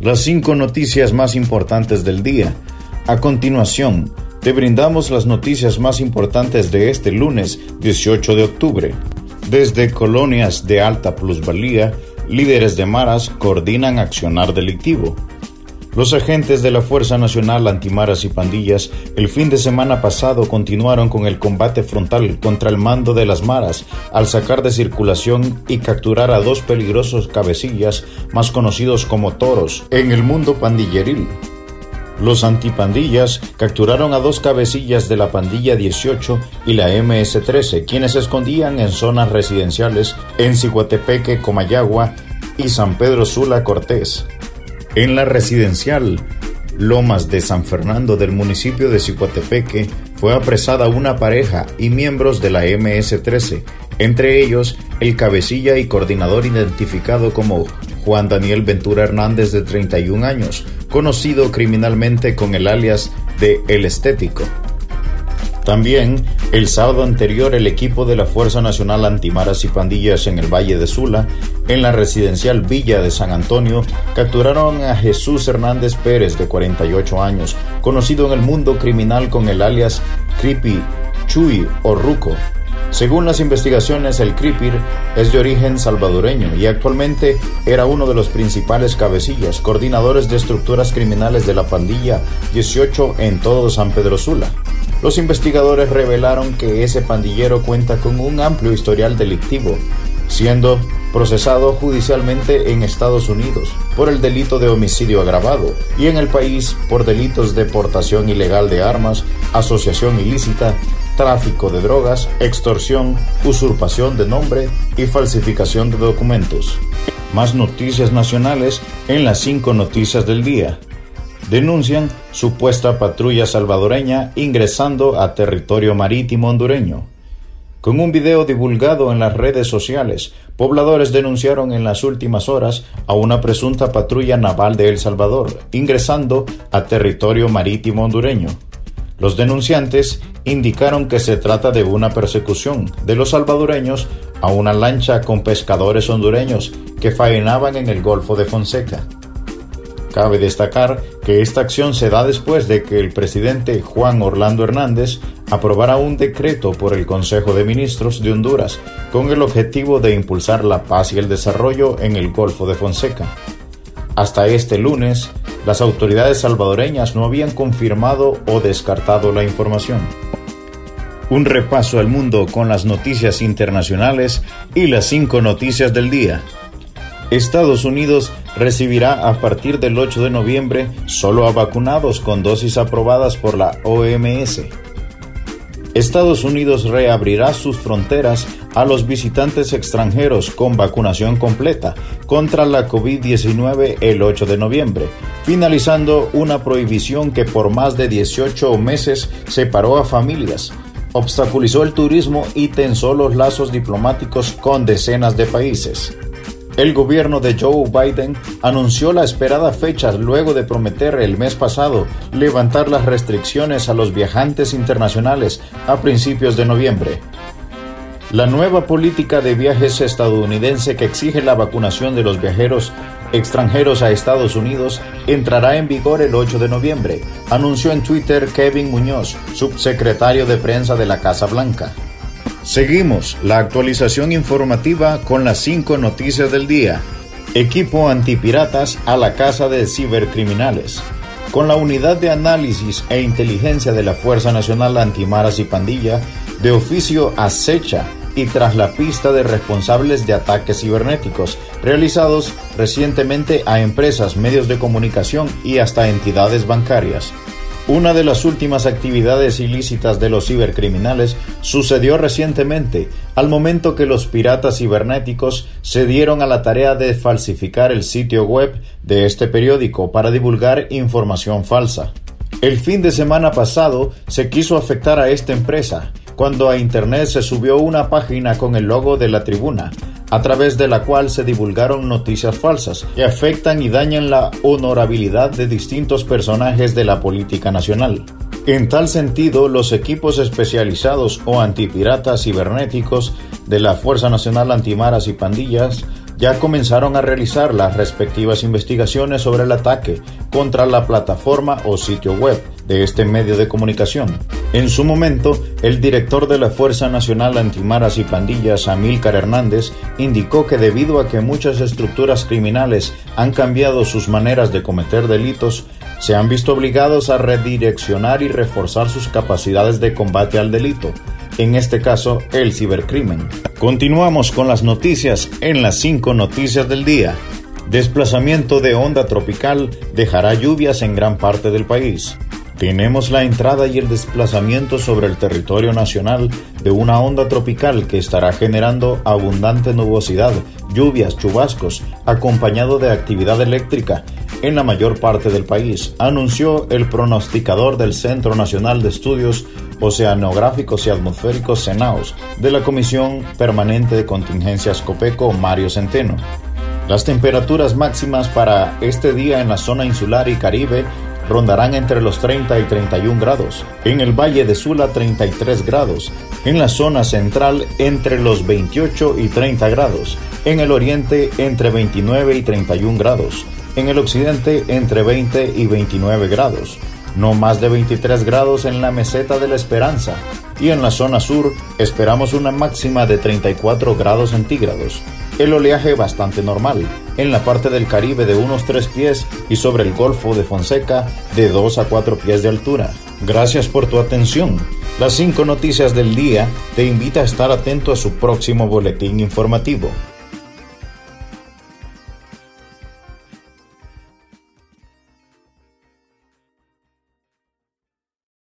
las cinco noticias más importantes del día. A continuación, te brindamos las noticias más importantes de este lunes 18 de octubre. Desde colonias de alta plusvalía, líderes de maras coordinan accionar delictivo. Los agentes de la Fuerza Nacional Antimaras y Pandillas el fin de semana pasado continuaron con el combate frontal contra el mando de las maras al sacar de circulación y capturar a dos peligrosos cabecillas más conocidos como toros en el mundo pandilleril. Los antipandillas capturaron a dos cabecillas de la pandilla 18 y la MS-13, quienes se escondían en zonas residenciales en Ciguatepeque, Comayagua y San Pedro Sula Cortés. En la residencial Lomas de San Fernando del municipio de Cicotepeque fue apresada una pareja y miembros de la MS-13, entre ellos el cabecilla y coordinador identificado como Juan Daniel Ventura Hernández de 31 años, conocido criminalmente con el alias de El Estético. También, el sábado anterior, el equipo de la Fuerza Nacional Antimaras y Pandillas en el Valle de Sula, en la residencial Villa de San Antonio, capturaron a Jesús Hernández Pérez, de 48 años, conocido en el mundo criminal con el alias Creepy, Chuy o Ruco. Según las investigaciones, el Creepy es de origen salvadoreño y actualmente era uno de los principales cabecillas, coordinadores de estructuras criminales de la pandilla 18 en todo San Pedro Sula. Los investigadores revelaron que ese pandillero cuenta con un amplio historial delictivo, siendo procesado judicialmente en Estados Unidos por el delito de homicidio agravado y en el país por delitos de portación ilegal de armas, asociación ilícita, tráfico de drogas, extorsión, usurpación de nombre y falsificación de documentos. Más noticias nacionales en las cinco noticias del día denuncian supuesta patrulla salvadoreña ingresando a territorio marítimo hondureño. Con un video divulgado en las redes sociales, pobladores denunciaron en las últimas horas a una presunta patrulla naval de El Salvador ingresando a territorio marítimo hondureño. Los denunciantes indicaron que se trata de una persecución de los salvadoreños a una lancha con pescadores hondureños que faenaban en el Golfo de Fonseca. Cabe destacar que esta acción se da después de que el presidente Juan Orlando Hernández aprobara un decreto por el Consejo de Ministros de Honduras con el objetivo de impulsar la paz y el desarrollo en el Golfo de Fonseca. Hasta este lunes, las autoridades salvadoreñas no habían confirmado o descartado la información. Un repaso al mundo con las noticias internacionales y las cinco noticias del día. Estados Unidos recibirá a partir del 8 de noviembre solo a vacunados con dosis aprobadas por la OMS. Estados Unidos reabrirá sus fronteras a los visitantes extranjeros con vacunación completa contra la COVID-19 el 8 de noviembre, finalizando una prohibición que por más de 18 meses separó a familias, obstaculizó el turismo y tensó los lazos diplomáticos con decenas de países. El gobierno de Joe Biden anunció la esperada fecha luego de prometer el mes pasado levantar las restricciones a los viajantes internacionales a principios de noviembre. La nueva política de viajes estadounidense que exige la vacunación de los viajeros extranjeros a Estados Unidos entrará en vigor el 8 de noviembre, anunció en Twitter Kevin Muñoz, subsecretario de prensa de la Casa Blanca. Seguimos la actualización informativa con las cinco noticias del día. Equipo antipiratas a la casa de cibercriminales. Con la unidad de análisis e inteligencia de la Fuerza Nacional Antimaras y Pandilla, de oficio acecha y tras la pista de responsables de ataques cibernéticos realizados recientemente a empresas, medios de comunicación y hasta entidades bancarias. Una de las últimas actividades ilícitas de los cibercriminales sucedió recientemente, al momento que los piratas cibernéticos se dieron a la tarea de falsificar el sitio web de este periódico para divulgar información falsa. El fin de semana pasado se quiso afectar a esta empresa, cuando a Internet se subió una página con el logo de la tribuna, a través de la cual se divulgaron noticias falsas que afectan y dañan la honorabilidad de distintos personajes de la política nacional. En tal sentido, los equipos especializados o antipiratas cibernéticos de la Fuerza Nacional Antimaras y Pandillas ya comenzaron a realizar las respectivas investigaciones sobre el ataque contra la plataforma o sitio web de este medio de comunicación. En su momento, el director de la Fuerza Nacional Antimaras y Pandillas, Amílcar Hernández, indicó que debido a que muchas estructuras criminales han cambiado sus maneras de cometer delitos, se han visto obligados a redireccionar y reforzar sus capacidades de combate al delito, en este caso el cibercrimen. Continuamos con las noticias en las cinco noticias del día. Desplazamiento de onda tropical dejará lluvias en gran parte del país. Tenemos la entrada y el desplazamiento sobre el territorio nacional de una onda tropical que estará generando abundante nubosidad, lluvias, chubascos, acompañado de actividad eléctrica en la mayor parte del país, anunció el pronosticador del Centro Nacional de Estudios Oceanográficos y Atmosféricos CENAOS de la Comisión Permanente de Contingencias COPECO Mario Centeno. Las temperaturas máximas para este día en la zona insular y Caribe rondarán entre los 30 y 31 grados, en el Valle de Sula 33 grados, en la zona central entre los 28 y 30 grados, en el oriente entre 29 y 31 grados, en el occidente entre 20 y 29 grados, no más de 23 grados en la meseta de la Esperanza, y en la zona sur esperamos una máxima de 34 grados centígrados. El oleaje bastante normal, en la parte del Caribe de unos 3 pies y sobre el Golfo de Fonseca de 2 a 4 pies de altura. Gracias por tu atención. Las 5 noticias del día te invita a estar atento a su próximo boletín informativo.